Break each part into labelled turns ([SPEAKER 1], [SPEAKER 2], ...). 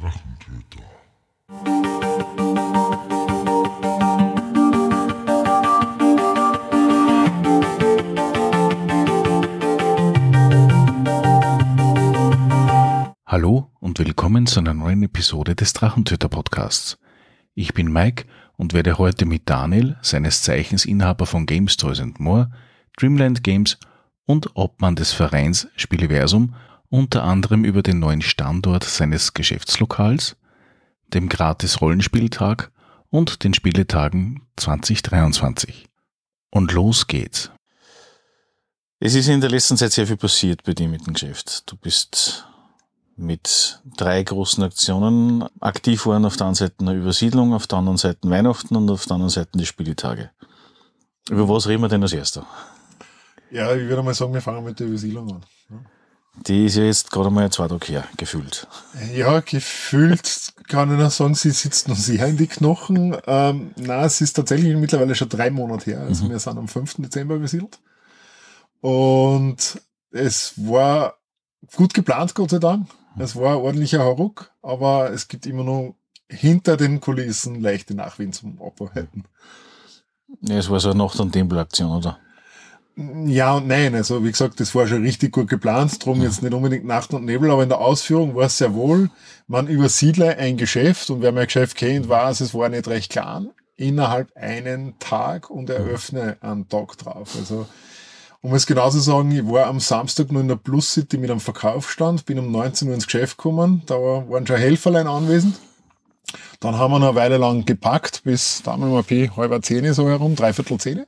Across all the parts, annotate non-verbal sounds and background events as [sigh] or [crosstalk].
[SPEAKER 1] Drachentöter.
[SPEAKER 2] Hallo und willkommen zu einer neuen Episode des Drachentöter Podcasts. Ich bin Mike und werde heute mit Daniel, seines Zeichens Inhaber von Games Toys More, Dreamland Games und Obmann des Vereins Spieleversum unter anderem über den neuen Standort seines Geschäftslokals, dem Gratis-Rollenspieltag und den Spieletagen 2023. Und los geht's.
[SPEAKER 3] Es ist in der letzten Zeit sehr viel passiert bei dir mit dem Geschäft. Du bist mit drei großen Aktionen aktiv worden. Auf der einen Seite eine Übersiedlung, auf der anderen Seite Weihnachten und auf der anderen Seite die Spieltage. Über was reden wir denn als erster?
[SPEAKER 4] Ja, ich würde mal sagen, wir fangen mit der Übersiedlung an.
[SPEAKER 3] Die ist ja jetzt gerade mal zwei Tage her, gefühlt.
[SPEAKER 4] Ja, gefühlt kann ich noch sagen, sie sitzt noch sehr in die Knochen. Ähm, na, es ist tatsächlich mittlerweile schon drei Monate her. Also
[SPEAKER 3] Mhm.
[SPEAKER 4] wir sind am 5. Dezember übersiedelt. Und es war gut geplant, Gott sei Dank. Es war ein ordentlicher Hauruck, aber es gibt immer noch hinter den Kulissen leichte Nachwind zum Abarbeiten.
[SPEAKER 3] Ja, es war so eine Nacht- und Tempelaktion, oder?
[SPEAKER 4] Ja und nein. Also wie gesagt, das war schon richtig gut geplant. Drum jetzt nicht unbedingt Nacht und Nebel, aber in der Ausführung war es sehr wohl. Man übersiedle ein Geschäft und wer mein Geschäft kennt, weiß, es war nicht recht klein. Innerhalb einen Tag und eröffne einen Tag drauf. Also um es genau zu sagen, ich war am Samstag nur in der Plus City mit einem Verkaufsstand, bin um 19 Uhr ins Geschäft gekommen, da waren schon Helferlein anwesend. Dann haben wir noch eine Weile lang gepackt, bis da mal P halber zehn so herum, dreiviertel zehn.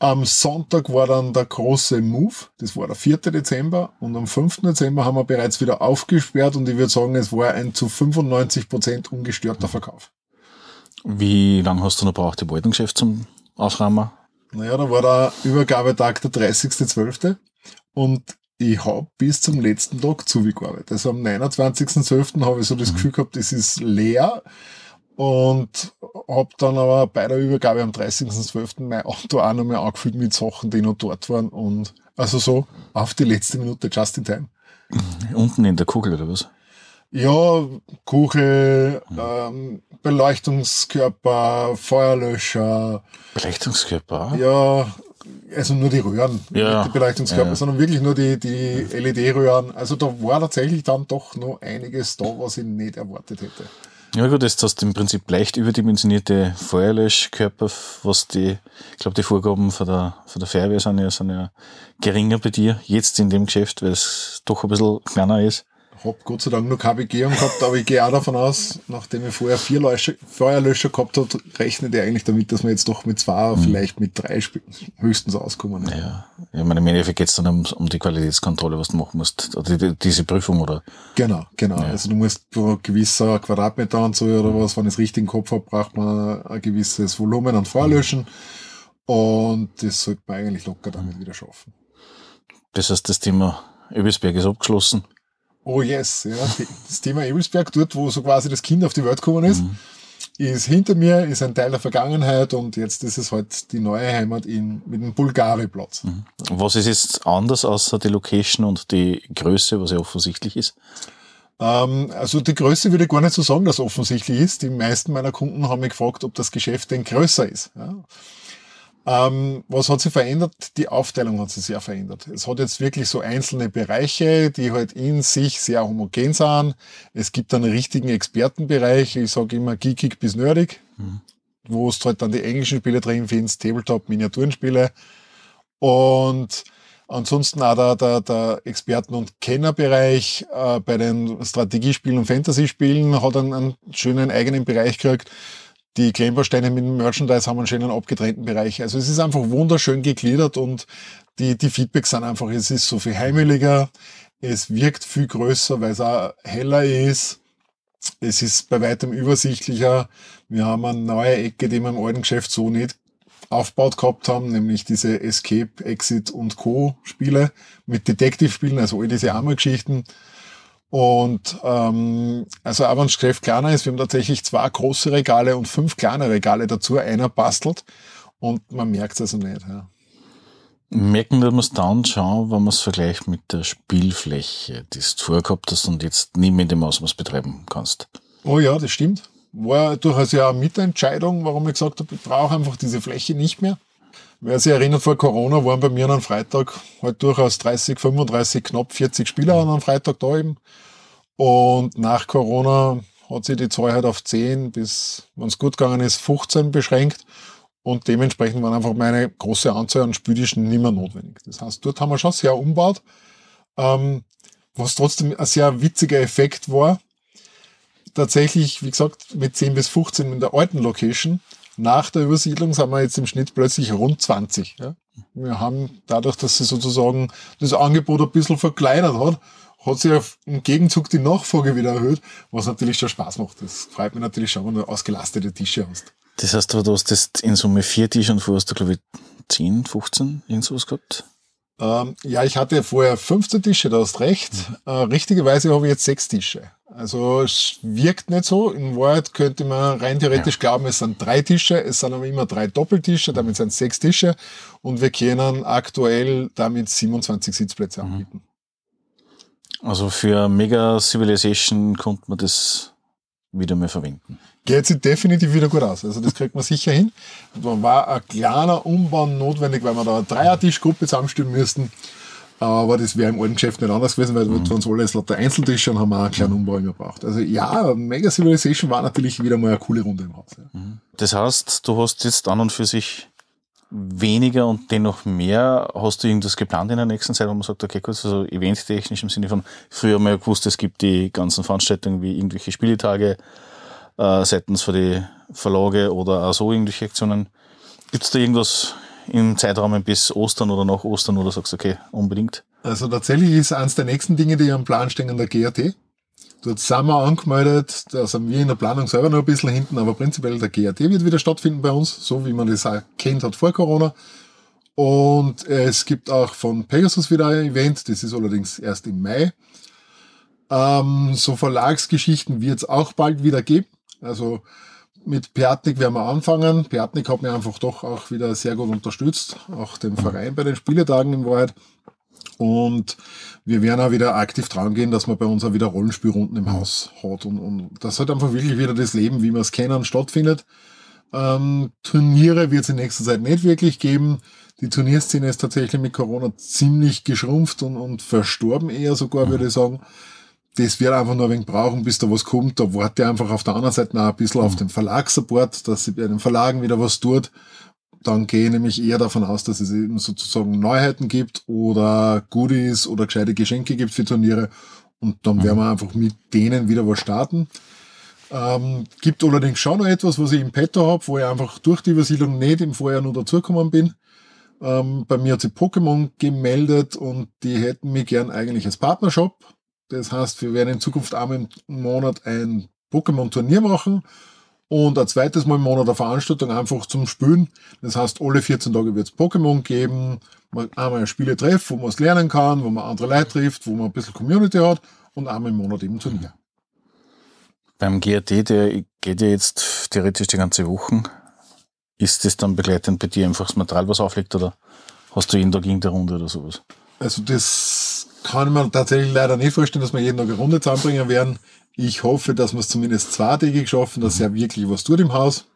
[SPEAKER 4] Am Sonntag war dann der große Move, das war der 4. Dezember und am 5. Dezember haben wir bereits wieder aufgesperrt und ich würde sagen, es war ein zu 95 Prozent ungestörter Verkauf.
[SPEAKER 3] Wie lange hast du noch braucht, im alten Geschäft zum Ausräumen?
[SPEAKER 4] Naja, da war der Übergabetag der 30.12. und ich hab bis zum letzten Tag zugearbeitet. Also am 29.12. habe ich so das Gefühl gehabt, es ist leer und hab dann aber bei der Übergabe am 30.12. mein Auto auch noch mal angefüllt mit Sachen, die noch dort waren und also so auf die letzte Minute just in time.
[SPEAKER 3] Unten in der Kugel, oder was?
[SPEAKER 4] Ja, Kuche, ähm, Beleuchtungskörper, Feuerlöscher,
[SPEAKER 3] Beleuchtungskörper?
[SPEAKER 4] Ja, also nur die Röhren,
[SPEAKER 3] Ja.
[SPEAKER 4] nicht die Beleuchtungskörper,
[SPEAKER 3] Ja.
[SPEAKER 4] sondern wirklich nur die, die LED-Röhren. Also da war tatsächlich dann doch noch einiges da, was ich nicht erwartet hätte.
[SPEAKER 3] Ja gut, jetzt hast du im Prinzip leicht überdimensionierte Feuerlöschkörper, was die, ich glaube, die Vorgaben von der, von der Feuerwehr sind ja, sind ja geringer bei dir, jetzt in dem Geschäft, weil es doch ein bisschen kleiner ist.
[SPEAKER 4] Hab Gott sei Dank nur keine Begehung gehabt, aber ich gehe auch davon aus, nachdem ich vorher vier Löscher, Feuerlöscher gehabt habe, rechnet er eigentlich damit, dass wir jetzt doch mit zwei, vielleicht mit drei Sp- höchstens auskommen.
[SPEAKER 3] Mhm. Ja, ich meine, im Endeffekt geht es dann um, um die Qualitätskontrolle, was du machen musst, oder die, diese Prüfung, oder?
[SPEAKER 4] Genau, genau. Also du musst pro gewisser Quadratmeteranzahl oder was, wenn ich es richtig im Kopf habe, braucht man ein gewisses Volumen an Feuerlöschen. Und das sollte man eigentlich locker damit wieder schaffen.
[SPEAKER 3] Das heißt, das Thema Öbisberg ist abgeschlossen.
[SPEAKER 4] Oh yes, ja. Das Thema Ebelsberg, dort, wo so quasi das Kind auf die Welt gekommen ist, ist hinter mir, ist ein Teil der Vergangenheit und jetzt ist es halt die neue Heimat in, mit dem Bulgari-Platz.
[SPEAKER 3] Was ist jetzt anders außer die Location und die Größe, was ja offensichtlich ist?
[SPEAKER 4] Ähm, also die Größe würde ich gar nicht so sagen, dass offensichtlich ist. Die meisten meiner Kunden haben mich gefragt, ob das Geschäft denn größer ist. Ja. Ähm, was hat sich verändert? Die Aufteilung hat sich sehr verändert. Es hat jetzt wirklich so einzelne Bereiche, die halt in sich sehr homogen sind. Es gibt einen richtigen Expertenbereich, ich sage immer geekig bis nerdig, wo du halt dann die englischen Spiele drin findest, Tabletop, Miniaturenspiele. Und ansonsten auch der, der, der Experten- und Kennerbereich äh, bei den Strategiespielen und Fantasy-Spielen hat einen, einen schönen eigenen Bereich gekriegt. Die Klempersteine mit dem Merchandise haben einen schönen abgetrennten Bereich. Also es ist einfach wunderschön gegliedert und die, die Feedbacks sind einfach, es ist so viel heimeliger, es wirkt viel größer, weil es auch heller ist. Es ist bei weitem übersichtlicher. Wir haben eine neue Ecke, die wir im alten Geschäft so nicht aufgebaut gehabt haben, nämlich diese Escape, Exit und Co. Spiele mit Detective-Spielen, also all diese Armer-Geschichten. Und ähm, also auch wenn das Geschäft kleiner ist, wir haben tatsächlich zwei große Regale und fünf kleine Regale dazu. Einer bastelt und man merkt es also nicht. Ja.
[SPEAKER 3] Merken wir es dann schon, wenn man es vergleicht mit der Spielfläche, die du vorgehabt hast und jetzt nie mehr in dem Ausmaß betreiben kannst.
[SPEAKER 4] Oh ja, das stimmt. War durchaus ja eine Mitentscheidung, warum ich gesagt habe, ich brauche einfach diese Fläche nicht mehr. Wer sich erinnert, vor Corona waren bei mir an einem Freitag halt durchaus 30, 35, knapp 40 Spieler an einem Freitag da eben. Und nach Corona hat sich die Zahl halt auf 10 bis, wenn es gut gegangen ist, 15 beschränkt. Und dementsprechend waren einfach meine große Anzahl an Spültischen nicht mehr notwendig. Das heißt, dort haben wir schon sehr umbaut, ähm, was trotzdem ein sehr witziger Effekt war. Tatsächlich, wie gesagt, mit 10 bis 15 in der alten Location. Nach der Übersiedlung sind wir jetzt im Schnitt plötzlich rund 20. Ja. Wir haben dadurch, dass sie sozusagen das Angebot ein bisschen verkleinert hat, hat sich im Gegenzug die Nachfrage wieder erhöht, was natürlich schon Spaß macht. Das freut mich natürlich schon, wenn du ausgelastete Tische hast.
[SPEAKER 3] Das heißt, du hast jetzt in Summe vier Tische und vorher hast du, glaube ich, 10, 15, irgendwas gehabt?
[SPEAKER 4] Ähm, ja, ich hatte vorher 15 Tische, da hast recht. Mhm. Äh, richtigerweise habe ich jetzt sechs Tische. Also es wirkt nicht so. In Wahrheit könnte man rein theoretisch ja. glauben, es sind drei Tische, es sind aber immer drei Doppeltische, damit sind es sechs Tische und wir können aktuell damit 27 Sitzplätze mhm. anbieten.
[SPEAKER 3] Also für Mega Civilization konnte man das wieder mal verwenden.
[SPEAKER 4] Geht sich definitiv wieder gut aus. Also das kriegt man sicher hin. Da war ein kleiner Umbau notwendig, weil wir da eine Dreiertischgruppe zusammenstellen müssten. Aber das wäre im alten Geschäft nicht anders gewesen, weil mhm. sonst alles lauter Einzeltische und haben wir einen kleinen Umbau immer gebraucht. Also ja, Mega Civilization war natürlich wieder mal eine coole Runde im Haus. Ja.
[SPEAKER 3] Mhm. Das heißt, du hast jetzt an und für sich weniger und dennoch mehr. Hast du irgendwas geplant in der nächsten Zeit, wo man sagt, okay, gut, also eventtechnisch im Sinne von, früher mal gewusst, es gibt die ganzen Veranstaltungen wie irgendwelche Spieletage äh, seitens für die Verlage oder auch so irgendwelche Aktionen. Gibt es da irgendwas im Zeitraum bis Ostern oder nach Ostern oder sagst du, okay, unbedingt?
[SPEAKER 4] Also tatsächlich ist eines der nächsten Dinge, die am Plan stehen, an der GAT. Dort sind wir angemeldet, da sind wir in der Planung selber noch ein bisschen hinten, aber prinzipiell der GAT wird wieder stattfinden bei uns, so wie man das auch kennt hat vor Corona. Und es gibt auch von Pegasus wieder ein Event, das ist allerdings erst im Mai. Ähm, so Verlagsgeschichten wird es auch bald wieder geben. Also mit Piatnik werden wir anfangen. Piatnik hat mir einfach doch auch wieder sehr gut unterstützt, auch den Verein bei den Spieletagen in Wahrheit. Und wir werden auch wieder aktiv dran gehen, dass man bei uns auch wieder Rollenspielrunden im Haus hat. Und, und das hat einfach wirklich wieder das Leben, wie wir es kennen, stattfindet. Ähm, Turniere wird es in nächster Zeit nicht wirklich geben. Die Turnierszene ist tatsächlich mit Corona ziemlich geschrumpft und, und verstorben eher sogar, würde ich sagen. Das wird einfach nur ein wenig brauchen, bis da was kommt. Da warte ich einfach auf der anderen Seite noch ein bisschen auf den Verlagssupport, dass sie bei den Verlagen wieder was tut dann gehe ich nämlich eher davon aus, dass es eben sozusagen Neuheiten gibt oder Goodies oder gescheite Geschenke gibt für Turniere. Und dann mhm. werden wir einfach mit denen wieder was starten. Ähm, gibt allerdings schon noch etwas, was ich im Petto habe, wo ich einfach durch die Übersiedlung nicht im Vorjahr nur dazugekommen bin. Ähm, bei mir hat sich Pokémon gemeldet und die hätten mich gern eigentlich als Partnershop. Das heißt, wir werden in Zukunft einmal im Monat ein Pokémon-Turnier machen und ein zweites Mal im Monat eine Veranstaltung einfach zum Spülen. Das heißt, alle 14 Tage wird es Pokémon geben, einmal ein Spiele-Treff, wo man es lernen kann, wo man andere Leute trifft, wo man ein bisschen Community hat und einmal im Monat eben Turnier.
[SPEAKER 3] Beim GRT, der geht ja jetzt theoretisch die ganze Woche. Ist das dann begleitend bei dir einfach das Material, was auflegt oder hast du jeden Tag irgendeine Runde oder sowas?
[SPEAKER 4] Also das kann man tatsächlich leider nicht vorstellen, dass wir jeden Tag eine Runde zusammenbringen werden. Ich hoffe, dass wir es zumindest zweitägig schaffen, dass er wirklich was tut im Haus.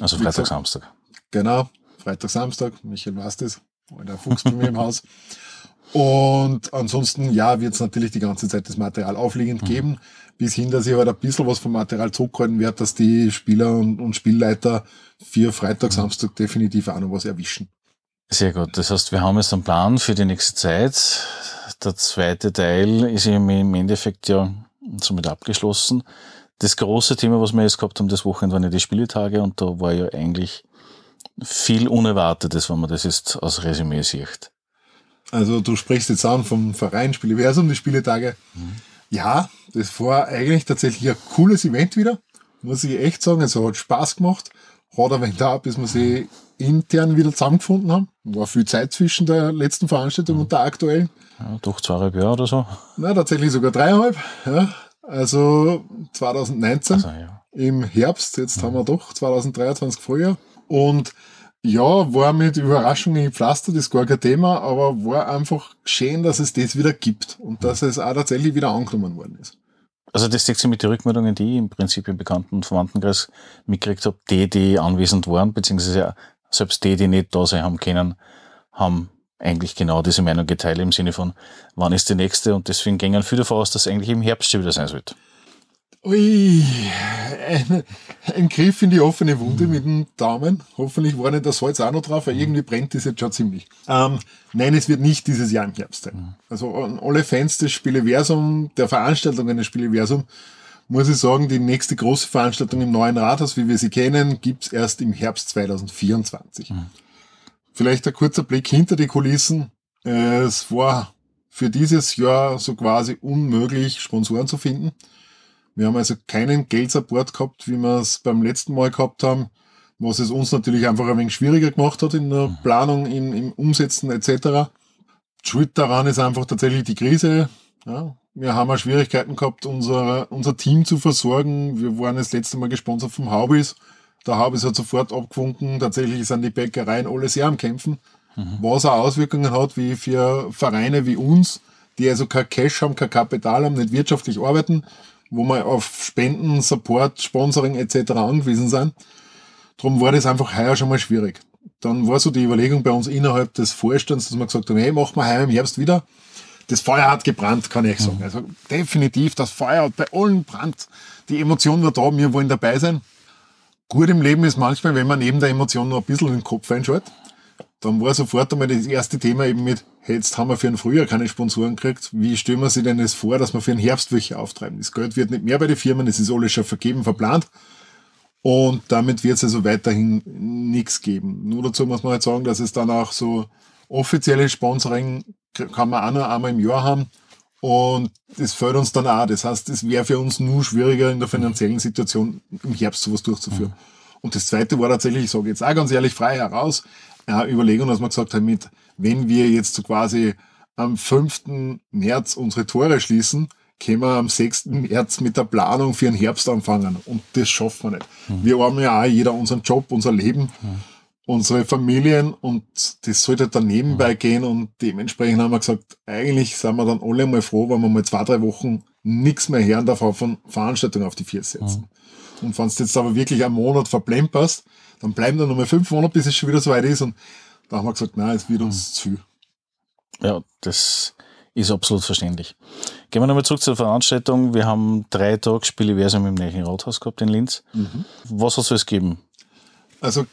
[SPEAKER 3] Also Freitag, Samstag.
[SPEAKER 4] Genau, Freitag, Samstag. Michael weiß das. Der Fuchs bei mir im Haus. Und ansonsten, ja, wird es natürlich die ganze Zeit das Material aufliegend mhm. geben, bis hin, dass ich halt ein bisschen was vom Material zurückhalten werde, dass die Spieler und, und Spielleiter für Freitag, mhm. Samstag definitiv auch noch was erwischen.
[SPEAKER 3] Sehr gut. Das heißt, wir haben jetzt einen Plan für die nächste Zeit. Der zweite Teil ist im Endeffekt ja somit abgeschlossen. Das große Thema, was wir jetzt gehabt haben, das Wochenende waren ja die Spieletage und da war ja eigentlich viel Unerwartetes, wenn man das jetzt aus Resümee sieht.
[SPEAKER 4] Also du sprichst jetzt an vom Verein Spieleversum, die Spieletage. Mhm. Ja, das war eigentlich tatsächlich ein cooles Event wieder, muss ich echt sagen. Also hat Spaß gemacht. Hat ein wenig da, bis wir sie intern wieder zusammengefunden haben. War viel Zeit zwischen der letzten Veranstaltung mhm. und der aktuellen.
[SPEAKER 3] Ja, doch zweieinhalb Jahre oder so.
[SPEAKER 4] Na, tatsächlich sogar dreieinhalb. Ja. Also 2019 also, ja. im Herbst, jetzt mhm. haben wir doch 2023 Frühjahr. Und Ja, war mit Überraschungen gepflastert, ist gar kein Thema, aber war einfach schön, dass es das wieder gibt und dass es auch tatsächlich wieder angenommen worden ist.
[SPEAKER 3] Also das deckt sich mit den Rückmeldungen, die ich im Prinzip im Bekannten- und Verwandtenkreis mitgekriegt habe, die, die anwesend waren, beziehungsweise selbst die, die nicht da sein haben können, haben eigentlich genau diese Meinung geteilt im Sinne von, wann ist die nächste? Und deswegen gingen viele davon aus, dass es eigentlich im Herbst wieder sein sollte.
[SPEAKER 4] Ui, ein, ein Griff in die offene Wunde mit dem Daumen. Hoffentlich war nicht das Salz auch noch drauf, weil irgendwie brennt das jetzt schon ziemlich. Ähm, nein, es wird nicht dieses Jahr im Herbst sein. Also an alle Fans des Spieleversum, der Veranstaltungen des Spieleversum, muss ich sagen, die nächste große Veranstaltung im neuen Rathaus, wie wir sie kennen, gibt's erst im Herbst 2024. Mhm. Vielleicht ein kurzer Blick hinter die Kulissen. Es war für dieses Jahr so quasi unmöglich, Sponsoren zu finden. Wir haben also keinen Geldsupport gehabt, wie wir es beim letzten Mal gehabt haben, was es uns natürlich einfach ein wenig schwieriger gemacht hat in der mhm. Planung, im, im Umsetzen etc. Schuld daran ist einfach tatsächlich die Krise. Ja, wir haben auch Schwierigkeiten gehabt, unser, unser Team zu versorgen. Wir waren das letzte Mal gesponsert vom Haubis. Der Haubis hat sofort abgewunken. Tatsächlich sind die Bäckereien alle sehr am Kämpfen, mhm. was auch Auswirkungen hat, wie für Vereine wie uns, die also kein Cash haben, kein Kapital haben, nicht wirtschaftlich arbeiten wo wir auf Spenden, Support, Sponsoring etc. angewiesen sind. Darum war das einfach heuer schon mal schwierig. Dann war so die Überlegung bei uns innerhalb des Vorstands, dass wir gesagt haben, hey, machen wir heuer im Herbst wieder. Das Feuer hat gebrannt, kann ich sagen. Mhm. Also definitiv, das Feuer hat bei allen brannt. Die Emotion war da, wir wollen dabei sein. Gut im Leben ist manchmal, wenn man neben der Emotion noch ein bisschen den Kopf einschaltet dann war sofort einmal das erste Thema eben mit, hey, jetzt haben wir für ein Frühjahr keine Sponsoren gekriegt. Wie stellen wir sich denn das vor, dass wir für den Herbst welche auftreiben? Das Geld wird nicht mehr bei den Firmen, es ist alles schon vergeben, verplant. Und damit wird es also weiterhin nichts geben. Nur dazu muss man halt sagen, dass es dann auch so offizielle Sponsoring kann man auch nur einmal im Jahr haben. Und das fällt uns dann auch. Das heißt, es wäre für uns nur schwieriger in der finanziellen Situation im Herbst sowas durchzuführen. Mhm. Und das zweite war tatsächlich, ich sage jetzt auch ganz ehrlich frei heraus, ja, Überlegung, dass wir gesagt haben, mit, wenn wir jetzt so quasi am 5. März unsere Tore schließen, können wir am 6. März mit der Planung für den Herbst anfangen. Und das schaffen wir nicht. Mhm. Wir haben ja auch jeder unseren Job, unser Leben, mhm. unsere Familien und das sollte dann nebenbei mhm. gehen und dementsprechend haben wir gesagt, eigentlich sind wir dann alle mal froh, wenn wir mal zwei, drei Wochen nichts mehr hören davon von Veranstaltungen auf die vier setzen. Mhm. Und wenn du jetzt aber wirklich einen Monat verplemperst, dann bleiben dann nochmal fünf Monate, bis es schon wieder so weit ist. Und da haben wir gesagt, nein, es wird uns zu viel.
[SPEAKER 3] Ja, das ist absolut verständlich. Gehen wir nochmal zurück zur Veranstaltung. Wir haben drei Tage Spieleversum im Neuen Rathaus gehabt in Linz. Mhm. Was hat es gegeben?
[SPEAKER 4] Also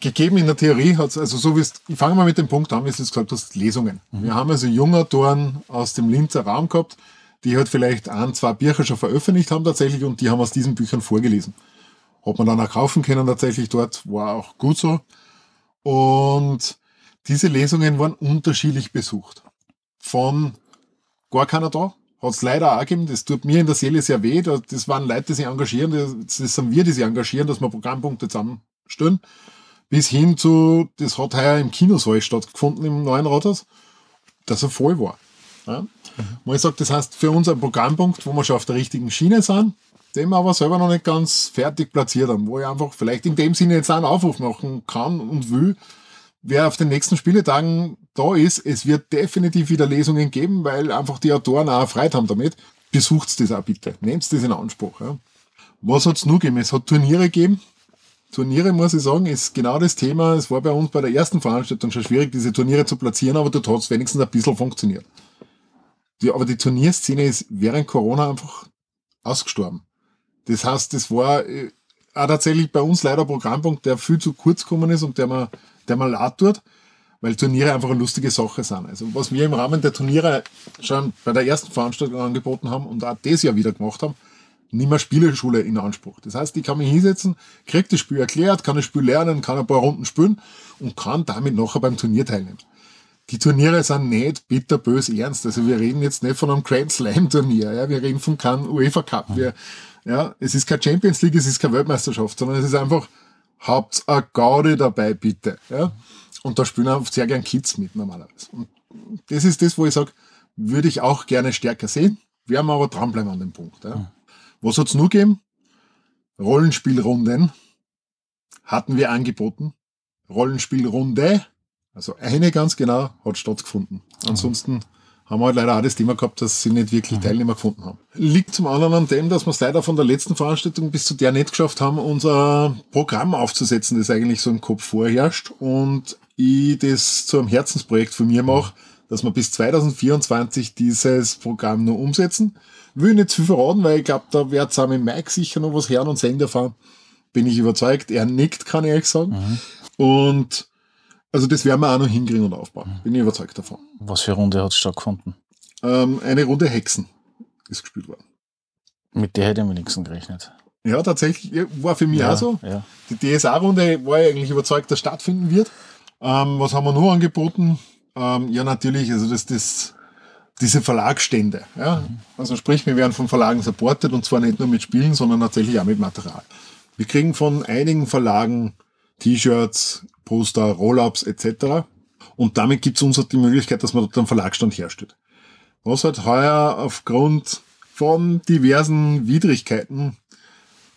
[SPEAKER 4] gegeben in der Theorie hat es, also so wie es, ich fange mal mit dem Punkt an, wie du es gesagt hast, Lesungen. Mhm. Wir haben also junge Autoren aus dem Linzer Raum gehabt, die halt vielleicht ein, zwei Bücher schon veröffentlicht haben tatsächlich und die haben aus diesen Büchern vorgelesen. Hat man dann auch kaufen können tatsächlich dort, war auch gut so. Und diese Lesungen waren unterschiedlich besucht. Von gar keiner da, hat es leider auch gegeben, das tut mir in der Seele sehr weh, das waren Leute, die sich engagieren, das sind wir, die sich engagieren, dass wir Programmpunkte zusammenstellen, bis hin zu, das hat heuer im Kinosaal stattgefunden im neuen Rathaus, dass er voll war. Ja? Mhm. Man sagt, das heißt für uns ein Programmpunkt, wo wir schon auf der richtigen Schiene sind, wir aber selber noch nicht ganz fertig platziert haben, wo ich einfach vielleicht in dem Sinne jetzt einen Aufruf machen kann und will, wer auf den nächsten Spieletagen da ist, es wird definitiv wieder Lesungen geben, weil einfach die Autoren auch Freude haben damit. Besucht's das auch bitte. Nehmt das in Anspruch. Ja. Was hat's nur gegeben? Es hat Turniere gegeben. Turniere, muss ich sagen, ist genau das Thema. Es war bei uns bei der ersten Veranstaltung schon schwierig, diese Turniere zu platzieren, aber dort hat's wenigstens ein bisschen funktioniert. Die, aber die Turnierszene ist während Corona einfach ausgestorben. Das heißt, das war äh, auch tatsächlich bei uns leider ein Programmpunkt, der viel zu kurz gekommen ist und der man, der man leid tut, weil Turniere einfach eine lustige Sache sind. Also was wir im Rahmen der Turniere schon bei der ersten Veranstaltung angeboten haben und auch das Jahr wieder gemacht haben, nimm eine Spieleschule in Anspruch. Das heißt, ich kann mich hinsetzen, krieg das Spiel erklärt, kann das Spiel lernen, kann ein paar Runden spielen und kann damit nachher beim Turnier teilnehmen. Die Turniere sind nicht bitterbös ernst. Also wir reden jetzt nicht von einem Grand Slam Turnier, ja, wir reden von keinem UEFA Cup. Wir, ja, es ist keine Champions League, es ist keine Weltmeisterschaft, sondern es ist einfach, habt a Gaudi dabei, bitte. Ja? Und da spielen auch sehr gern Kids mit normalerweise. Und das ist das, wo ich sage, würde ich auch gerne stärker sehen, werden wir aber dranbleiben an dem Punkt. Ja? Was hat's nur gegeben? Rollenspielrunden hatten wir angeboten. Rollenspielrunde, also eine ganz genau, hat stattgefunden. Ansonsten haben wir halt leider auch das Thema gehabt, dass sie nicht wirklich Teilnehmer gefunden haben. Liegt zum anderen an dem, dass wir es leider von der letzten Veranstaltung bis zu der nicht geschafft haben, unser Programm aufzusetzen, das eigentlich so im Kopf vorherrscht und ich das zu einem Herzensprojekt von mir mache, dass wir bis 2024 dieses Programm nur umsetzen. Will nicht zu viel verraten, weil ich glaube, da wird auch mit Mike sicher noch was hören und sehen davon. Bin ich überzeugt. Er nickt, kann ich ehrlich sagen.
[SPEAKER 3] Mhm.
[SPEAKER 4] Und also das werden wir auch noch hinkriegen und aufbauen. Bin ich überzeugt davon.
[SPEAKER 3] Was für Runde hat stattgefunden?
[SPEAKER 4] Ähm, eine Runde Hexen ist gespielt worden.
[SPEAKER 3] Mit der hätte ich am wenigsten gerechnet.
[SPEAKER 4] Ja, tatsächlich war für mich
[SPEAKER 3] Ja,
[SPEAKER 4] auch so.
[SPEAKER 3] ja.
[SPEAKER 4] Die DSA-Runde war ich eigentlich überzeugt, dass stattfinden wird. Ähm, was haben wir noch angeboten? Ähm, ja, natürlich, also das, das, diese Verlagsstände. Ja? Also sprich, wir werden von Verlagen supported und zwar nicht nur mit Spielen, sondern tatsächlich auch mit Material. Wir kriegen von einigen Verlagen T-Shirts, Poster, Roll-Ups etc. Und damit gibt es uns halt die Möglichkeit, dass man dort einen Verlagsstand herstellt. Was halt heuer aufgrund von diversen Widrigkeiten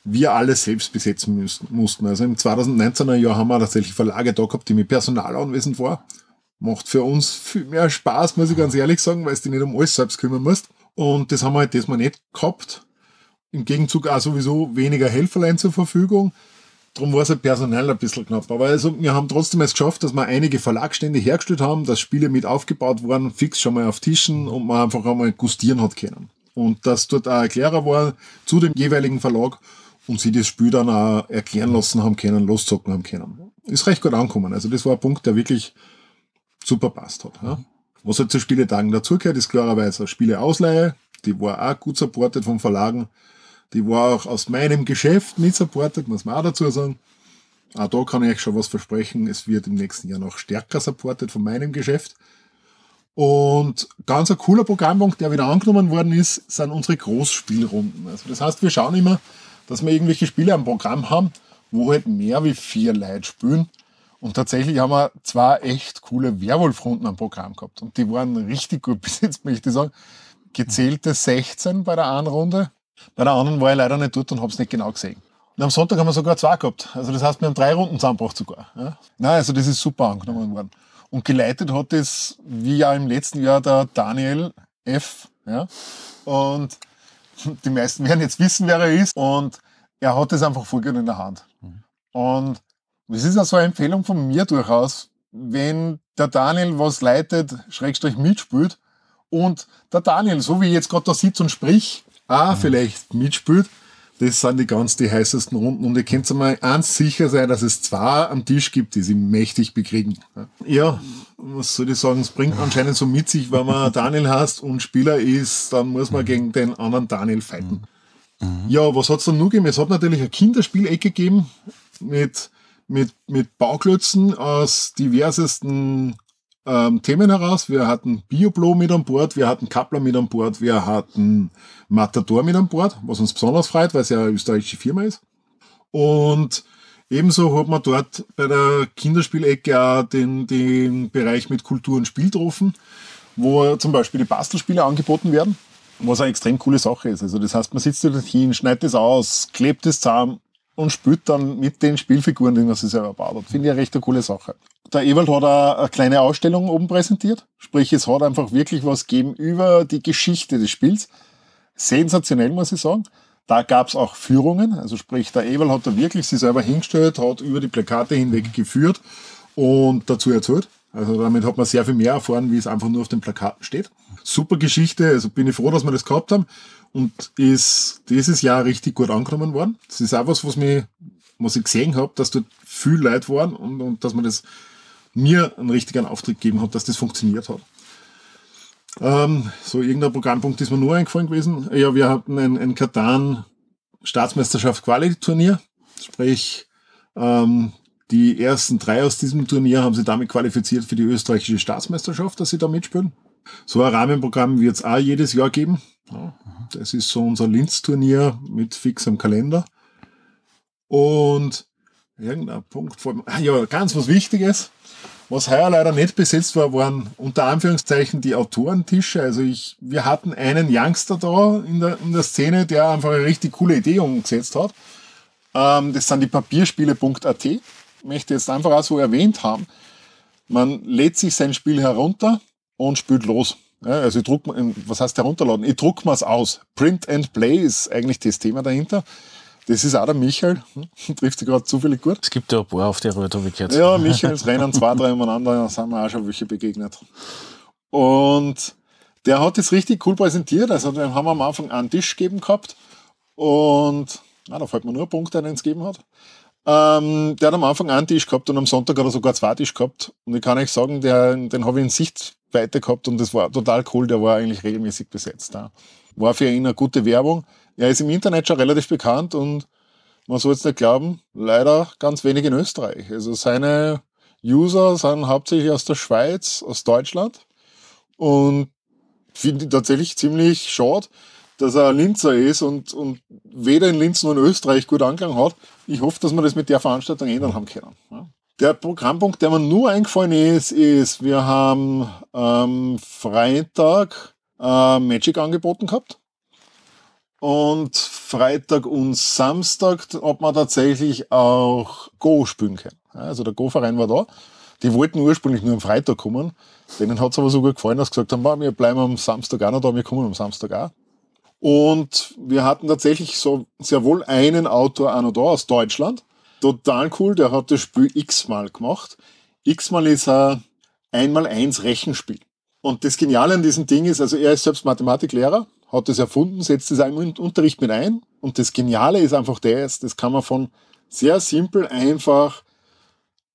[SPEAKER 4] wir alles selbst besetzen müssen, mussten. Also im 2019er Jahr haben wir tatsächlich Verlage da gehabt, die mit Personal anwesend war. Macht für uns viel mehr Spaß, muss ich ganz ehrlich sagen, weil du dich nicht um alles selbst kümmern musst. Und das haben wir halt diesmal nicht gehabt. Im Gegenzug auch sowieso weniger Helferlein zur Verfügung. Darum war es halt personell ein bisschen knapp. Aber also, wir haben trotzdem es geschafft, dass wir einige Verlagsstände hergestellt haben, dass Spiele mit aufgebaut wurden, fix schon mal auf Tischen und man einfach einmal gustieren hat können. Und dass dort auch Erklärer war zu dem jeweiligen Verlag und sie das Spiel dann auch erklären lassen haben können, loszocken haben können. Ist recht gut angekommen. Also das war ein Punkt, der wirklich super passt hat. Ja. Was halt zu Spieletagen dazugehört, ist klarerweise eine Spieleausleihe. Die war auch gut supportet vom Verlagen. Die war auch aus meinem Geschäft mit supportet, muss man auch dazu sagen. Auch da kann ich euch schon was versprechen. Es wird im nächsten Jahr noch stärker supportet von meinem Geschäft. Und ganz ein cooler Programmpunkt, der wieder angenommen worden ist, sind unsere Großspielrunden. Also das heißt, wir schauen immer, dass wir irgendwelche Spiele am Programm haben, wo halt mehr wie vier Leute spielen. Und tatsächlich haben wir zwei echt coole Werwolf-Runden am Programm gehabt. Und die waren richtig gut [laughs] bis jetzt, möchte ich sagen. Gezählte 16 bei der einen Runde. Bei der anderen war ich leider nicht dort und habe es nicht genau gesehen. Und am Sonntag haben wir sogar zwei gehabt. Also das heißt, wir haben drei Runden zusammengebracht sogar. Ja. Nein, also das ist super angenommen worden. Und geleitet hat es, wie ja im letzten Jahr, der Daniel F. Ja. Und die meisten werden jetzt wissen, wer er ist. Und er hat es einfach voll gut in der Hand. Und es ist auch so eine Empfehlung von mir durchaus, wenn der Daniel was leitet, Schrägstrich mitspielt und der Daniel, so wie ich jetzt gerade da sitzt und sprich, auch vielleicht mitspielt, das sind die ganz die heißesten Runden. Und ihr könnt mal eins sicher sein, dass es zwei am Tisch gibt, die sie mächtig bekriegen. Ja, was soll ich sagen, es bringt anscheinend so mit sich, wenn man [laughs] Daniel hast und Spieler ist, dann muss man gegen den anderen Daniel fighten. Ja, was hat's dann noch gegeben? Es hat natürlich eine Kinderspielecke gegeben mit, mit, mit Bauklötzen aus diversesten ähm, Themen heraus. Wir hatten Bioblo mit an Bord, wir hatten Kappler mit an Bord, wir hatten Matador mit an Bord, was uns besonders freut, weil es ja eine österreichische Firma ist. Und ebenso hat man dort bei der Kinderspielecke auch den, den Bereich mit Kultur und Spiel getroffen, wo zum Beispiel die Bastelspiele angeboten werden, was eine extrem coole Sache ist. Also das heißt, man sitzt dort hin, schneidet es aus, klebt es zusammen und spielt dann mit den Spielfiguren, die man sich selber baut hat. Finde ich eine recht eine coole Sache. Der Ewald hat eine kleine Ausstellung oben präsentiert. Sprich, es hat einfach wirklich was gegeben über die Geschichte des Spiels. Sensationell, muss ich sagen. Da gab's auch Führungen. Also sprich, der Ewald hat da wirklich sich selber hingestellt, hat über die Plakate hinweg geführt und dazu erzählt. Also damit hat man sehr viel mehr erfahren, wie es einfach nur auf den Plakaten steht. Super Geschichte, also bin ich froh, dass wir das gehabt haben und ist dieses Jahr richtig gut angenommen worden. Das ist auch was, was mir, was ich gesehen habe, dass dort viel Leute waren und, und dass man das mir einen richtigen Auftritt gegeben hat, dass das funktioniert hat. Ähm, so irgendein Programmpunkt ist mir nur eingefallen gewesen. Ja, wir hatten ein, ein Katan Staatsmeisterschaft Quali-Turnier. Sprich, ähm, die ersten drei aus diesem Turnier haben sich damit qualifiziert für die österreichische Staatsmeisterschaft, dass sie da mitspielen. So ein Rahmenprogramm wird es auch jedes Jahr geben. Das ist so unser Linz-Turnier mit fixem Kalender. Und irgendein Punkt vor ah, ja, ganz was Wichtiges. Was heuer leider nicht besetzt war, waren unter Anführungszeichen die Autorentische. Also ich, wir hatten einen Youngster da in der, in der Szene, der einfach eine richtig coole Idee umgesetzt hat. Ähm, das sind die Papierspiele.at. möchte jetzt einfach auch so erwähnt haben, man lädt sich sein Spiel herunter und spielt los. Ja, also ich druck, was heißt herunterladen? Ich druck es aus. Print and Play ist eigentlich das Thema dahinter. Das ist auch der Michael, hm, [laughs] trifft sich gerade zufällig gut.
[SPEAKER 3] Es gibt ja ein paar auf der Route, habe ich gehört.
[SPEAKER 4] Ja, Michaels rennen zwei, drei umeinander, da sind wir auch schon welche begegnet. Und der hat das richtig cool präsentiert. Also den haben wir am Anfang einen Tisch gegeben gehabt. Und na, da fällt mir nur ein Punkt, den es gegeben hat. Ähm, der hat am Anfang einen Tisch gehabt und am Sonntag hat er sogar zwei Tisch gehabt. Und ich kann euch sagen, der, den habe ich in Sichtweite gehabt und das war total cool. Der war eigentlich regelmäßig besetzt. Ja. War für ihn eine gute Werbung. Er ist im Internet schon relativ bekannt und man soll jetzt nicht glauben, leider ganz wenig in Österreich. Also seine User sind hauptsächlich aus der Schweiz, aus Deutschland und finde ich tatsächlich ziemlich schade, dass er ein Linzer ist und, und weder in Linz noch in Österreich gut Anklang hat. Ich hoffe, dass wir das mit der Veranstaltung ändern haben können. Ja. Der Programmpunkt, der mir nur eingefallen ist, ist, wir haben am Freitag äh, Magic angeboten gehabt. Und Freitag und Samstag hat man tatsächlich auch Go spielen können. Also der Go-Verein war da. Die wollten ursprünglich nur am Freitag kommen. Denen hat es aber so gut gefallen, dass sie gesagt haben, wir bleiben am Samstag auch noch da, wir kommen am Samstag auch. Und wir hatten tatsächlich so sehr wohl einen Autor noch da aus Deutschland. Total cool, der hat das Spiel x-mal gemacht. X-mal ist ein einmal eins Rechenspiel. Und das Geniale an diesem Ding ist, also er ist selbst Mathematiklehrer, hat das erfunden, setzt es im Unterricht mit ein. Und das Geniale ist einfach das, das kann man von sehr simpel einfach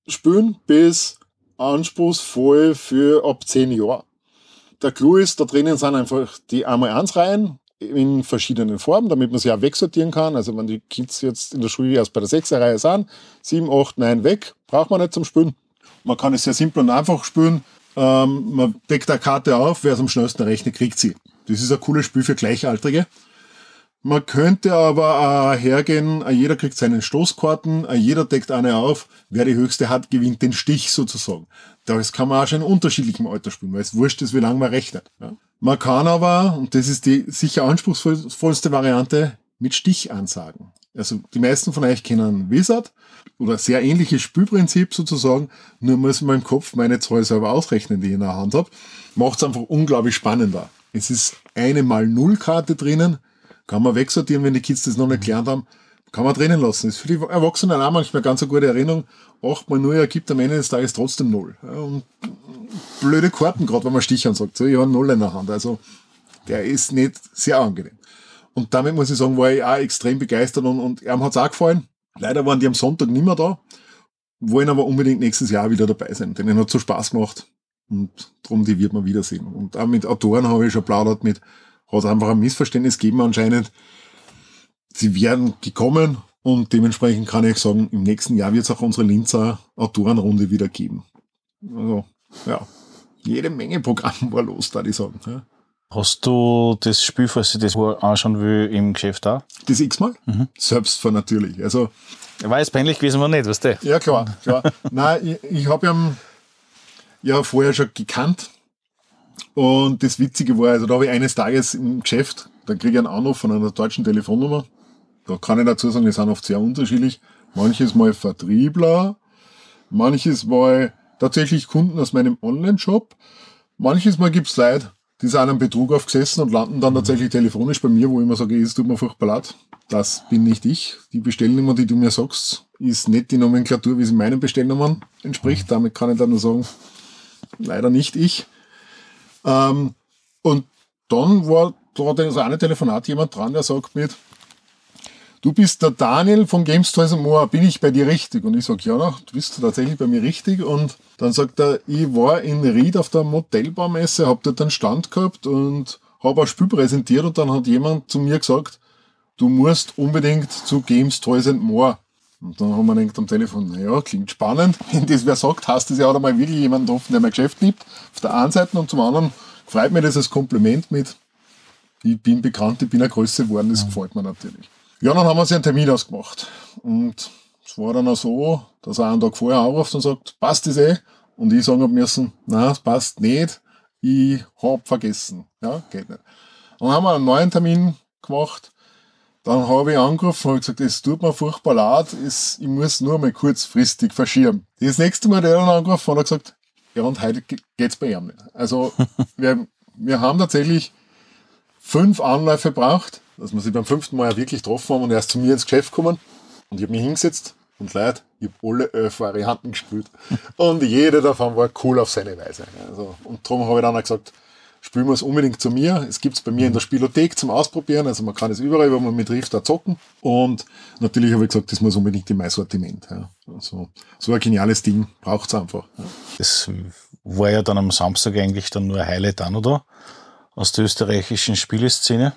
[SPEAKER 4] spüren bis anspruchsvoll für ab zehn Jahre. Der Clou ist, da drinnen sind einfach die einmal eins Reihen in verschiedenen Formen, damit man sie auch wegsortieren kann. Also wenn die Kids jetzt in der Schule erst bei der 6er Reihe sind, 7, 8, 9 weg, braucht man nicht zum Spülen. Man kann es sehr simpel und einfach spülen. Ähm, man deckt eine Karte auf, wer es am schnellsten rechnet, kriegt sie. Das ist ein cooles Spiel für Gleichaltrige. Man könnte aber äh, hergehen, jeder kriegt seinen Stoßkarten, jeder deckt eine auf, wer die höchste hat, gewinnt den Stich sozusagen. Das kann man auch schon in unterschiedlichem Alter spielen, weil es wurscht ist, wie lange man rechnet. Ja. Man kann aber, und das ist die sicher anspruchsvollste Variante, mit Stichansagen. Also die meisten von euch kennen Wizard oder sehr ähnliches Spielprinzip sozusagen, nur muss man im Kopf meine Zahl selber ausrechnen, die ich in der Hand habe. Macht es einfach unglaublich spannender. Es ist eine mal Null Karte drinnen, kann man wegsortieren, wenn die Kids das noch nicht gelernt haben, kann man drinnen lassen. Ist für die Erwachsenen auch manchmal ganz eine gute Erinnerung. Acht mal Null ergibt am Ende des Tages trotzdem Null. und blöde Karten, gerade wenn man Stichern sagt, so, ich habe Null in der Hand. Also, der ist nicht sehr angenehm. Und damit muss ich sagen, war ich auch extrem begeistert und, und ihm hat's auch gefallen. Leider waren die am Sonntag nicht mehr da, wollen aber unbedingt nächstes Jahr wieder dabei sein. Denen hat so Spaß gemacht. Und darum, die wird man wiedersehen. Und auch mit Autoren habe ich schon plaudert mit, hat einfach ein Missverständnis gegeben anscheinend. Sie werden gekommen und dementsprechend kann ich sagen, im nächsten Jahr wird es auch unsere Linzer Autorenrunde wieder geben. Also, ja, jede Menge Programm war los, da ich sagen. Ja.
[SPEAKER 3] Hast du das Spiel, falls ich das anschauen will, im Geschäft da?
[SPEAKER 4] Das x-mal? Mhm. Selbst natürlich. Also,
[SPEAKER 3] war jetzt peinlich gewesen, war nicht, weißt du?
[SPEAKER 4] Ja, klar. klar. Nein, ich, ich habe ja ja vorher schon gekannt. Und das Witzige war, also da habe ich eines Tages im Geschäft, da kriege ich einen Anruf von einer deutschen Telefonnummer. Da kann ich dazu sagen, die sind oft sehr unterschiedlich. Manches Mal Vertriebler, manches Mal tatsächlich Kunden aus meinem Online-Shop. Manches Mal gibt's Leute, die sind einem Betrug aufgesessen und landen dann tatsächlich telefonisch bei mir, wo ich immer sage, es tut mir furchtbar leid. Das bin nicht ich. Die Bestellnummer, die du mir sagst, ist nicht die Nomenklatur, wie sie meinen Bestellnummern entspricht. Damit kann ich dann nur sagen, leider nicht ich. Ähm, und dann war da das eine Telefonat jemand dran, der sagt mit, du bist der Daniel von Games Toys More, bin ich bei dir richtig? Und ich sag ja, du bist tatsächlich bei mir richtig. Und dann sagt er, ich war in Ried auf der Modellbaumesse, hab dort einen Stand gehabt und habe ein Spiel präsentiert und dann hat jemand zu mir gesagt, du musst unbedingt zu Games Toys More. Und dann haben wir gedacht am Telefon, naja, klingt spannend. [laughs] Wenn das wer sagt, heißt das ja auch einmal wirklich jemand offen, der mein Geschäft liebt. Auf der einen Seite und zum anderen freut mich das als Kompliment mit, ich bin bekannt, ich bin eine Größe geworden, das ja. gefällt mir natürlich. Ja, dann haben wir uns einen Termin ausgemacht. Und es war dann auch so, dass er einen Tag vorher anruft und sagt, passt das eh? Und ich sagen hab müssen, na, es passt nicht, ich hab vergessen. Ja, geht nicht. Und dann haben wir einen neuen Termin gemacht Dann habe ich angerufen und gesagt, es tut mir furchtbar leid, es, ich muss nur mal kurzfristig verschieben. Das nächste Mal, der dann angerufen hat, hat gesagt, ja, und heute geht's bei ihm nicht. Also, [laughs] wir, wir haben tatsächlich fünf Anläufe braucht, dass wir sie beim fünften Mal ja wirklich getroffen haben und er ist zu mir ins Geschäft gekommen und ich habe mich hingesetzt und Leute, ich habe alle elf Varianten gespielt [laughs] und jede davon war cool auf seine Weise. Also, und darum habe ich dann auch gesagt, spielen wir es unbedingt zu mir. Es gibt es bei mir in der Spielothek zum Ausprobieren, also man kann es überall, wo man mit trifft, da zocken. Und natürlich habe ich gesagt, das muss unbedingt in mein Sortiment. Ja. Also, so ein geniales Ding braucht es einfach. Ja.
[SPEAKER 3] Das war ja dann am Samstag eigentlich dann nur ein Highlight an, oder? Aus der österreichischen Spieleszene.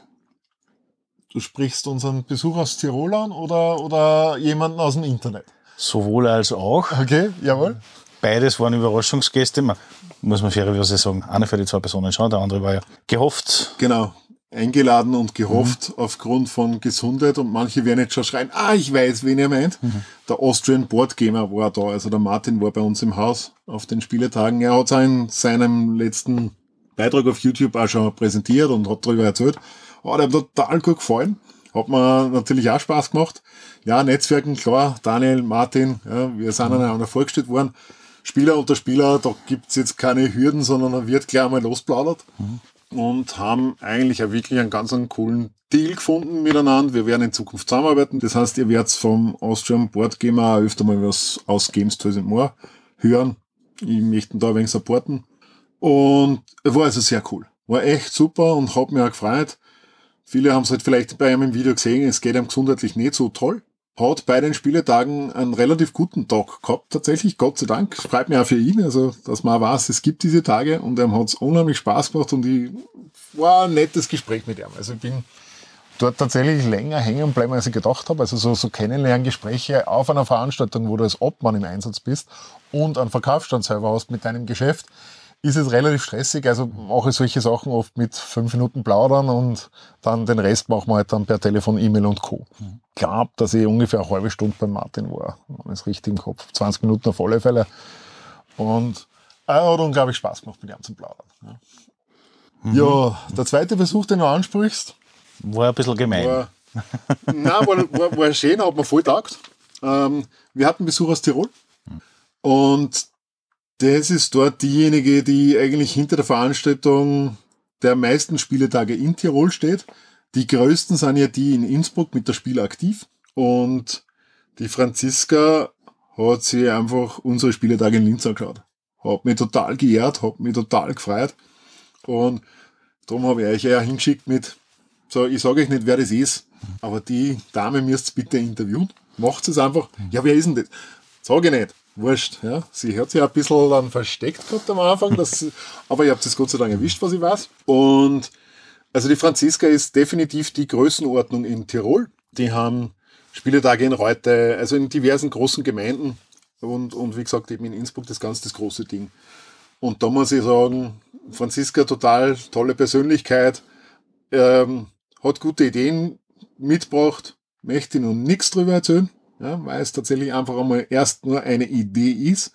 [SPEAKER 4] Du sprichst unseren Besuch aus Tirol an oder, oder jemanden aus dem Internet?
[SPEAKER 3] Sowohl als auch.
[SPEAKER 4] Okay, jawohl.
[SPEAKER 3] Beides waren Überraschungsgäste. Man, muss man fairerweise sagen, eine für die zwei Personen schon, der andere war ja gehofft.
[SPEAKER 4] Genau, eingeladen und gehofft mhm. aufgrund von Gesundheit und manche werden jetzt schon schreien, ah, ich weiß, wen ihr meint. Mhm. Der Austrian Board Gamer war da, also der Martin war bei uns im Haus auf den Spieletagen. Er hat in seinem letzten Beitrag auf YouTube auch schon präsentiert und hat darüber erzählt. Oh, der hat total gut gefallen. Hat mir natürlich auch Spaß gemacht. Ja, Netzwerken, klar, Daniel, Martin, ja, wir sind mhm. aneinander vorgestellt worden. Spieler unter Spieler, da gibt's jetzt keine Hürden, sondern da wird gleich einmal losplaudert. Mhm. Und haben eigentlich auch wirklich einen ganz einen coolen Deal gefunden miteinander. Wir werden in Zukunft zusammenarbeiten. Das heißt, ihr werdet vom Austrian Board Gamer öfter mal was aus Games Toys and More hören. Ich möchte da ein wenig supporten. Und war also sehr cool. War echt super und hat mich auch gefreut. Viele haben es halt vielleicht bei einem im Video gesehen, es geht einem gesundheitlich nicht so toll. Hat bei den Spieletagen einen relativ guten Tag gehabt, tatsächlich, Gott sei Dank. Freut mich auch für ihn, also dass man auch weiß, es gibt diese Tage und ihm hat es unheimlich Spaß gemacht und ich war ein nettes Gespräch mit ihm. Also ich bin dort tatsächlich länger hängen bleiben, als ich gedacht habe. Also so, so Kennenlerngespräche auf einer Veranstaltung, wo du als Obmann im Einsatz bist und einen Verkaufsstand selber hast mit deinem Geschäft ist es relativ stressig. Also mache ich solche Sachen oft mit fünf Minuten plaudern und dann den Rest machen wir halt dann per Telefon, E-Mail und Co. Mhm. glaube, dass ich ungefähr eine halbe Stunde bei Martin war. Wenn es richtig im Kopf. 20 Minuten auf alle Fälle. Und er hat unglaublich Spaß gemacht mit ihm zum Plaudern. Ja. Mhm. ja, der zweite Versuch, den du ansprichst.
[SPEAKER 3] War ein bisschen gemein.
[SPEAKER 4] War, [laughs] nein, war, war, war schön, hat mir voll taugt. Ähm, wir hatten Besuch aus Tirol. Mhm. Und das ist dort diejenige, die eigentlich hinter der Veranstaltung der meisten Spieletage in Tirol steht. Die größten sind ja die in Innsbruck mit der Spiel aktiv. Und die Franziska hat sich einfach unsere Spieletage in Linz angeschaut. Hat mich total geehrt, hat mich total gefreut. Und darum habe ich euch ja hingeschickt mit, so, ich sage euch nicht, wer das ist, aber die Dame müsst bitte interviewen. Macht es einfach. Ja, wer ist denn das? Sage ich nicht wurscht. Ja. Sie hat sich ein bisschen dann versteckt gehabt am Anfang, dass, [laughs] aber ihr habt es Gott sei Dank erwischt, was ich weiß. Und also die Franziska ist definitiv die Größenordnung in Tirol. Die haben Spieletage in Reute, also in diversen großen Gemeinden und, und wie gesagt eben in Innsbruck das ganz das große Ding. Und da muss ich sagen, Franziska total tolle Persönlichkeit, ähm, hat gute Ideen mitgebracht, möchte ich noch nichts drüber erzählen ja, weil es tatsächlich einfach einmal erst nur eine Idee ist.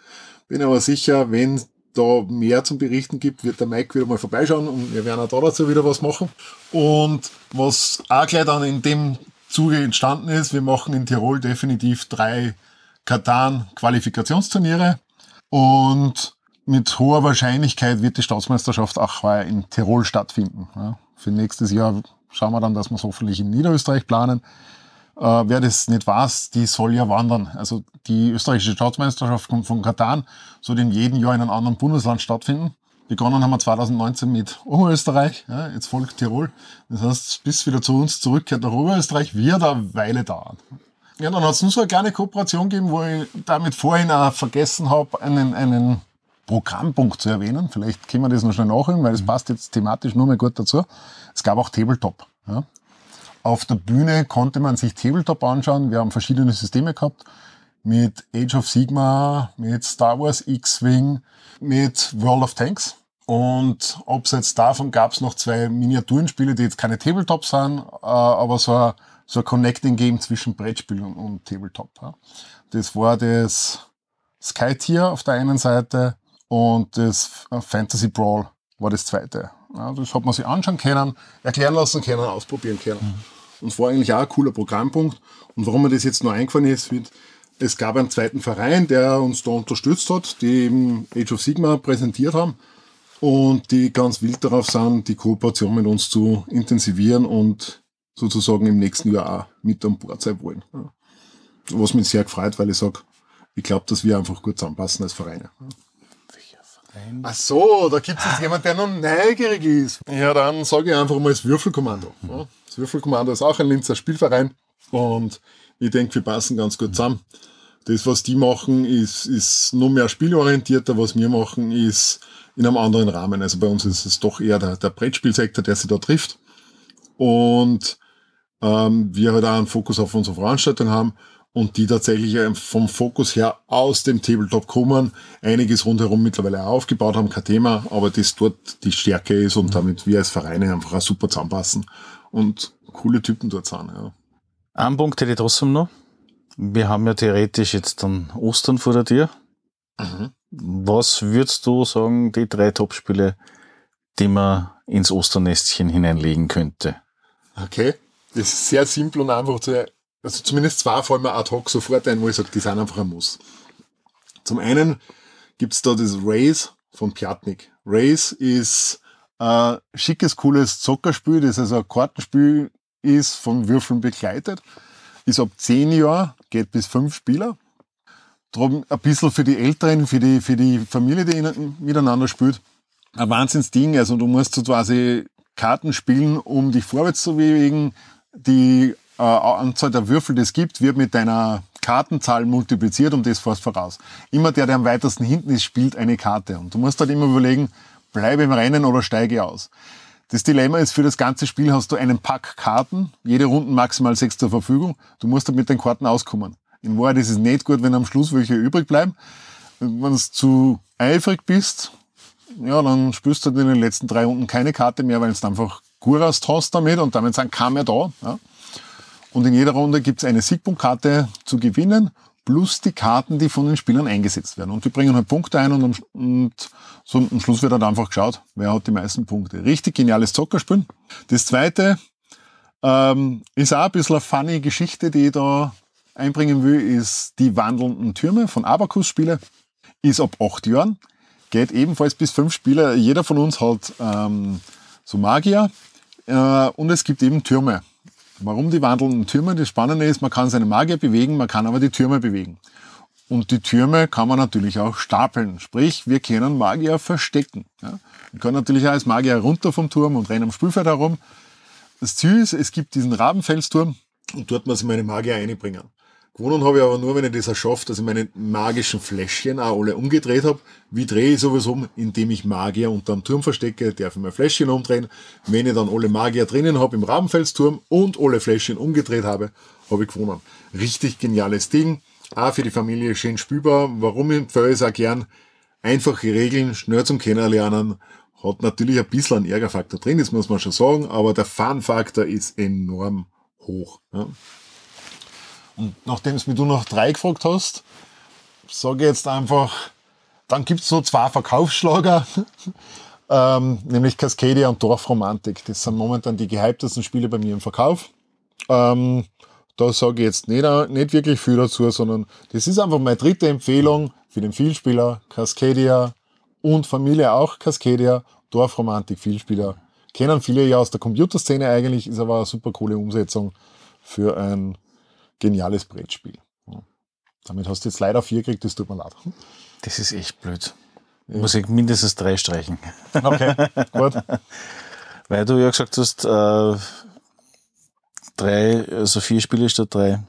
[SPEAKER 4] Bin aber sicher, wenn da mehr zum Berichten gibt, wird der Mike wieder mal vorbeischauen und wir werden auch da dazu wieder was machen. Und was auch gleich dann in dem Zuge entstanden ist, wir machen in Tirol definitiv drei Katan-Qualifikationsturniere und mit hoher Wahrscheinlichkeit wird die Staatsmeisterschaft auch in Tirol stattfinden. Ja, für nächstes Jahr schauen wir dann, dass wir es hoffentlich in Niederösterreich planen. Äh, wer das nicht weiß, die soll ja wandern. Also die österreichische Staatsmeisterschaft von Katan soll in jedem Jahr in einem anderen Bundesland stattfinden. Begonnen haben wir 2019 mit Oberösterreich, ja, jetzt folgt Tirol. Das heißt, bis wieder zu uns zurückkehrt nach Oberösterreich, wird eine Weile dauern. Ja, dann hat es nur so eine kleine Kooperation gegeben, wo ich damit vorhin auch vergessen habe, einen, einen Programmpunkt zu erwähnen. Vielleicht können wir das noch schnell nachholen, weil das passt jetzt thematisch nur mal gut dazu. Es gab auch Tabletop. Ja. Auf der Bühne konnte man sich Tabletop anschauen. Wir haben verschiedene Systeme gehabt. Mit Age of Sigma, mit Star Wars X-Wing, mit World of Tanks. Und abseits davon gab es noch zwei Miniaturenspiele, die jetzt keine Tabletop sind, äh, aber so ein, so ein Connecting Game zwischen Brettspiel und, und Tabletop. Das war das Sky Tier auf der einen Seite und das Fantasy Brawl war das zweite. Ja, das hat man sich anschauen können, erklären lassen können, ausprobieren können. Und war eigentlich auch ein cooler Programmpunkt. Und warum mir das jetzt nur eingefallen ist, wird, es gab einen zweiten Verein, der uns da unterstützt hat, die eben Age of Sigma präsentiert haben und die ganz wild darauf sind, die Kooperation mit uns zu intensivieren und sozusagen im nächsten Jahr auch mit an Bord sein wollen. Was mich sehr gefreut, weil ich sage, ich glaube, dass wir einfach gut zusammenpassen als Vereine. Verein? Ach so, da gibt es jetzt jemand, der noch neugierig ist. Ja, dann sage ich einfach mal das Würfelkommando. Das Würfelkommando ist auch ein Linzer Spielverein und ich denke, wir passen ganz gut zusammen. Das, was die machen, ist, ist noch mehr spielorientierter. Was wir machen, ist in einem anderen Rahmen. Also bei uns ist es doch eher der, der Brettspielsektor, der sich da trifft. Und ähm, wir halt auch einen Fokus auf unsere Veranstaltung haben und die tatsächlich äh, vom Fokus her aus dem Tabletop kommen, einiges rundherum mittlerweile aufgebaut haben, kein Thema, aber das dort die Stärke ist und damit wir als Vereine einfach auch super zusammenpassen und coole Typen dort sind. Ja.
[SPEAKER 3] Ein Punkt hätte ich trotzdem noch. Wir haben ja theoretisch jetzt dann Ostern vor der Tür. Mhm. Was würdest du sagen, die drei Topspiele, die man ins Osternestchen hineinlegen könnte?
[SPEAKER 4] Okay, das ist sehr simpel und einfach zu also zumindest zwei fallen mir ad hoc sofort ein, wo ich sage, die sind einfach ein Muss. Zum einen gibt's da das Race von Piatnik. Race ist ein schickes, cooles Zockerspiel, das also ein Kartenspiel ist, von Würfeln begleitet, ist ab zehn Jahren, geht bis fünf Spieler. Drum ein bisschen für die Älteren, für die, für die Familie, die miteinander spielt. Ein Wahnsinnsding. Also du musst so quasi Karten spielen, um dich vorwärts zu bewegen. Die äh, Anzahl der Würfel, die es gibt, wird mit deiner Kartenzahl multipliziert und das fährst voraus. Immer der, der am weitesten hinten ist, spielt eine Karte. Und du musst halt immer überlegen, bleibe im Rennen oder steige aus. Das Dilemma ist, für das ganze Spiel hast du einen Pack Karten, jede Runde maximal sechs zur Verfügung. Du musst halt mit den Karten auskommen. In Wahrheit ist es nicht gut, wenn am Schluss welche übrig bleiben. Wenn du zu eifrig bist, ja, dann spürst du halt in den letzten drei Runden keine Karte mehr, weil du einfach Gurast hast damit und damit sind kaum mehr da. Ja. Und in jeder Runde gibt es eine Siegpunktkarte zu gewinnen, plus die Karten, die von den Spielern eingesetzt werden. Und die bringen halt Punkte ein und, und so am Schluss wird halt einfach geschaut, wer hat die meisten Punkte. Richtig geniales Zockerspiel. Das zweite ähm, ist auch ein bisschen eine funny Geschichte, die ich da einbringen will, ist die wandelnden Türme von Abacus Spiele. Ist ab acht Jahren, geht ebenfalls bis fünf Spieler. Jeder von uns hat ähm, so Magier äh, und es gibt eben Türme. Warum die wandelnden Türme? Das Spannende ist, man kann seine Magier bewegen, man kann aber die Türme bewegen. Und die Türme kann man natürlich auch stapeln. Sprich, wir können Magier verstecken. Ja? Man kann natürlich auch als Magier runter vom Turm und rennen am Spielfeld herum. Das Ziel ist, es gibt diesen Rabenfelsturm und dort muss ich meine Magier einbringen. Gewonnen habe ich aber nur, wenn ich das erschaffe, dass ich meine magischen Fläschchen auch alle umgedreht habe. Wie drehe ich sowas um? Indem ich Magier unterm Turm verstecke, darf ich mein Fläschchen umdrehen. Wenn ich dann alle Magier drinnen habe im Rabenfelsturm und alle Fläschchen umgedreht habe, habe ich gewonnen. Richtig geniales Ding. Auch für die Familie schön spielbar. Warum empfehle ich es auch gern? Einfache Regeln, schnell zum Kennenlernen. Hat natürlich ein bisschen einen Ärgerfaktor drin, das muss man schon sagen, aber der Fun-Faktor ist enorm hoch. Ja. Und nachdem es mir du noch drei gefragt hast, sage ich jetzt einfach, dann gibt es so zwei Verkaufsschlager, [laughs] ähm, nämlich Cascadia und Dorfromantik. Das sind momentan die gehyptesten Spiele bei mir im Verkauf. Ähm, da sage ich jetzt nicht, nicht wirklich viel dazu, sondern das ist einfach meine dritte Empfehlung für den Vielspieler, Cascadia und Familie auch Cascadia, Dorfromantik, Vielspieler. Kennen viele ja aus der Computerszene eigentlich, ist aber eine super coole Umsetzung für ein geniales Brettspiel. Damit hast du jetzt leider vier gekriegt, das tut mir leid.
[SPEAKER 3] Das ist echt blöd. Ja. Muss ich mindestens drei streichen.
[SPEAKER 4] Okay, gut. [laughs]
[SPEAKER 3] Weil du ja gesagt hast, äh, drei, also vier Spiele statt drei,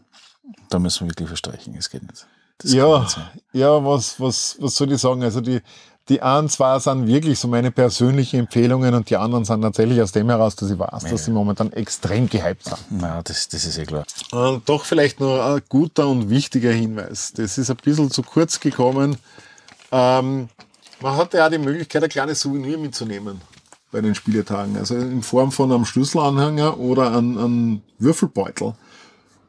[SPEAKER 3] da müssen wir wirklich verstreichen, es geht nicht. Das
[SPEAKER 4] ja, ja, was, was, was soll ich sagen? Also die, die einen zwei sind wirklich so meine persönlichen Empfehlungen und die anderen sind tatsächlich aus dem heraus, dass ich weiß, dass sie momentan extrem gehypt sind.
[SPEAKER 3] Na, das, das ist eh klar.
[SPEAKER 4] Und doch vielleicht noch ein guter und wichtiger Hinweis. Das ist ein bisschen zu kurz gekommen. Ähm, man hatte ja die Möglichkeit, ein kleines Souvenir mitzunehmen bei den Spieletagen. Also in Form von einem Schlüsselanhänger oder einem, einem Würfelbeutel.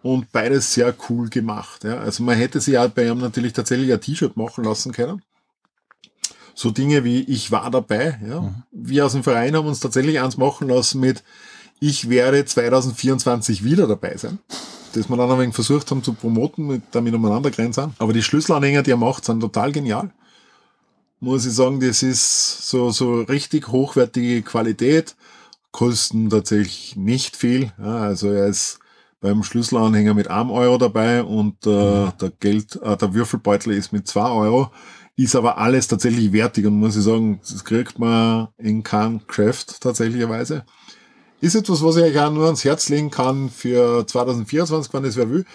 [SPEAKER 4] Und beides sehr cool gemacht. Ja. Also man hätte sich ja bei ihm natürlich tatsächlich ein T-Shirt machen lassen können so Dinge wie ich war dabei. Ja. Mhm. Wir aus dem Verein haben uns tatsächlich eins machen lassen mit Ich werde 2024 wieder dabei sein. Das wir dann ein wenig versucht haben zu promoten, mit, damit umeinander grenzen. Aber die Schlüsselanhänger, die er macht, sind total genial. Muss ich sagen, das ist so, so richtig hochwertige Qualität. Kosten tatsächlich nicht viel. Ja, also er ist beim Schlüsselanhänger mit einem Euro dabei und äh, der Geld, äh, der Würfelbeutel ist mit zwei Euro. Ist aber alles tatsächlich wertig und muss ich sagen, das kriegt man in keinem Craft tatsächlicherweise. Ist etwas, was ich euch auch nur ans Herz legen kann für 2024, wenn es wer will.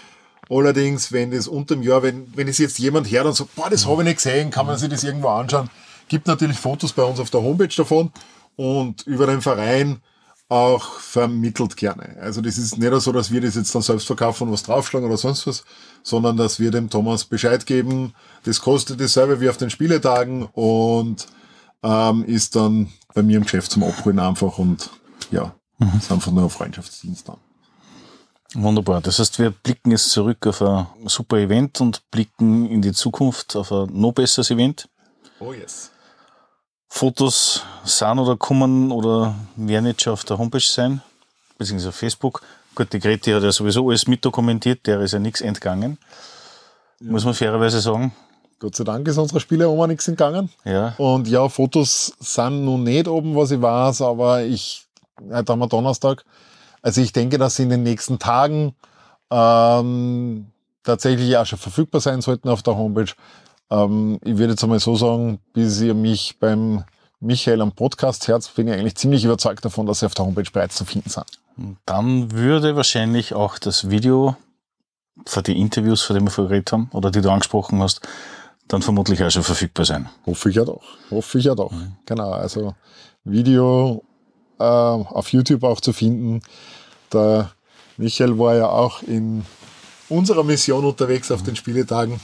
[SPEAKER 4] Allerdings, wenn das unter dem Jahr, wenn, wenn es jetzt jemand hört und sagt, boah, das habe ich nicht gesehen, kann man sich das irgendwo anschauen. Gibt natürlich Fotos bei uns auf der Homepage davon und über den Verein auch vermittelt gerne. Also das ist nicht so, dass wir das jetzt dann selbst verkaufen und was draufschlagen oder sonst was, sondern dass wir dem Thomas Bescheid geben. Das kostet dasselbe wie auf den Spieletagen und ähm, ist dann bei mir im Geschäft zum Abholen einfach und ja, Mhm. Ist einfach nur ein Freundschaftsdienst dann.
[SPEAKER 3] Wunderbar. Das heißt, wir blicken jetzt zurück auf ein super Event und blicken in die Zukunft auf ein noch besseres Event.
[SPEAKER 4] Oh yes.
[SPEAKER 3] Fotos sind oder kommen oder werden jetzt schon auf der Homepage sein, beziehungsweise auf Facebook. Gut, die Greti hat ja sowieso alles mitdokumentiert, der ist ja nichts entgangen. Ja. Muss man fairerweise sagen.
[SPEAKER 4] Gott sei Dank ist unserer Spieleoma nichts entgangen.
[SPEAKER 3] Ja.
[SPEAKER 4] Und ja, Fotos sind noch nicht oben, was ich weiß, aber ich heute haben wir Donnerstag. Also ich denke, dass sie in den nächsten Tagen ähm, tatsächlich auch schon verfügbar sein sollten auf der Homepage. Ähm, ich würde jetzt einmal so sagen, bis ihr mich beim Michael am Podcast hört, bin ich eigentlich ziemlich überzeugt davon, dass sie auf der Homepage bereits zu finden sind.
[SPEAKER 3] Dann würde wahrscheinlich auch das Video für die Interviews, von denen wir vorher geredet haben, oder die du angesprochen hast, dann vermutlich auch schon verfügbar sein.
[SPEAKER 4] Hoffe ich ja doch. Hoffe ich ja doch. Mhm. Genau. Also Video äh, auf YouTube auch zu finden. Der Michael war ja auch in unserer Mission unterwegs auf den Spieletagen.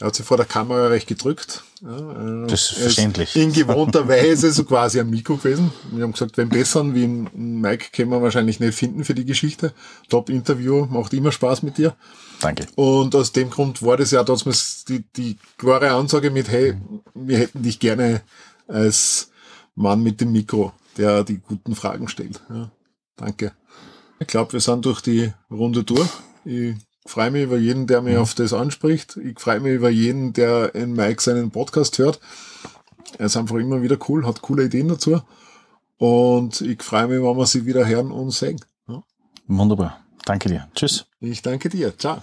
[SPEAKER 4] Er hat sich vor der Kamera recht gedrückt.
[SPEAKER 3] Ja, äh, das ist verständlich.
[SPEAKER 4] in gewohnter Weise so quasi am Mikro gewesen. Wir haben gesagt, wenn besseren wie Mike können wir wahrscheinlich nicht finden für die Geschichte. Top-Interview, macht immer Spaß mit dir.
[SPEAKER 3] Danke.
[SPEAKER 4] Und aus dem Grund war das ja damals die, die klare Ansage mit, hey, wir hätten dich gerne als Mann mit dem Mikro der die guten Fragen stellt. Ja, danke. Ich glaube, wir sind durch die Runde durch. Ich freue mich über jeden, der mich mhm. auf das anspricht. Ich freue mich über jeden, der in Mike seinen Podcast hört. Er ist einfach immer wieder cool, hat coole Ideen dazu. Und ich freue mich, wenn wir sie wieder hören und sehen. Ja.
[SPEAKER 3] Wunderbar. Danke dir. Tschüss.
[SPEAKER 4] Ich danke dir. Ciao.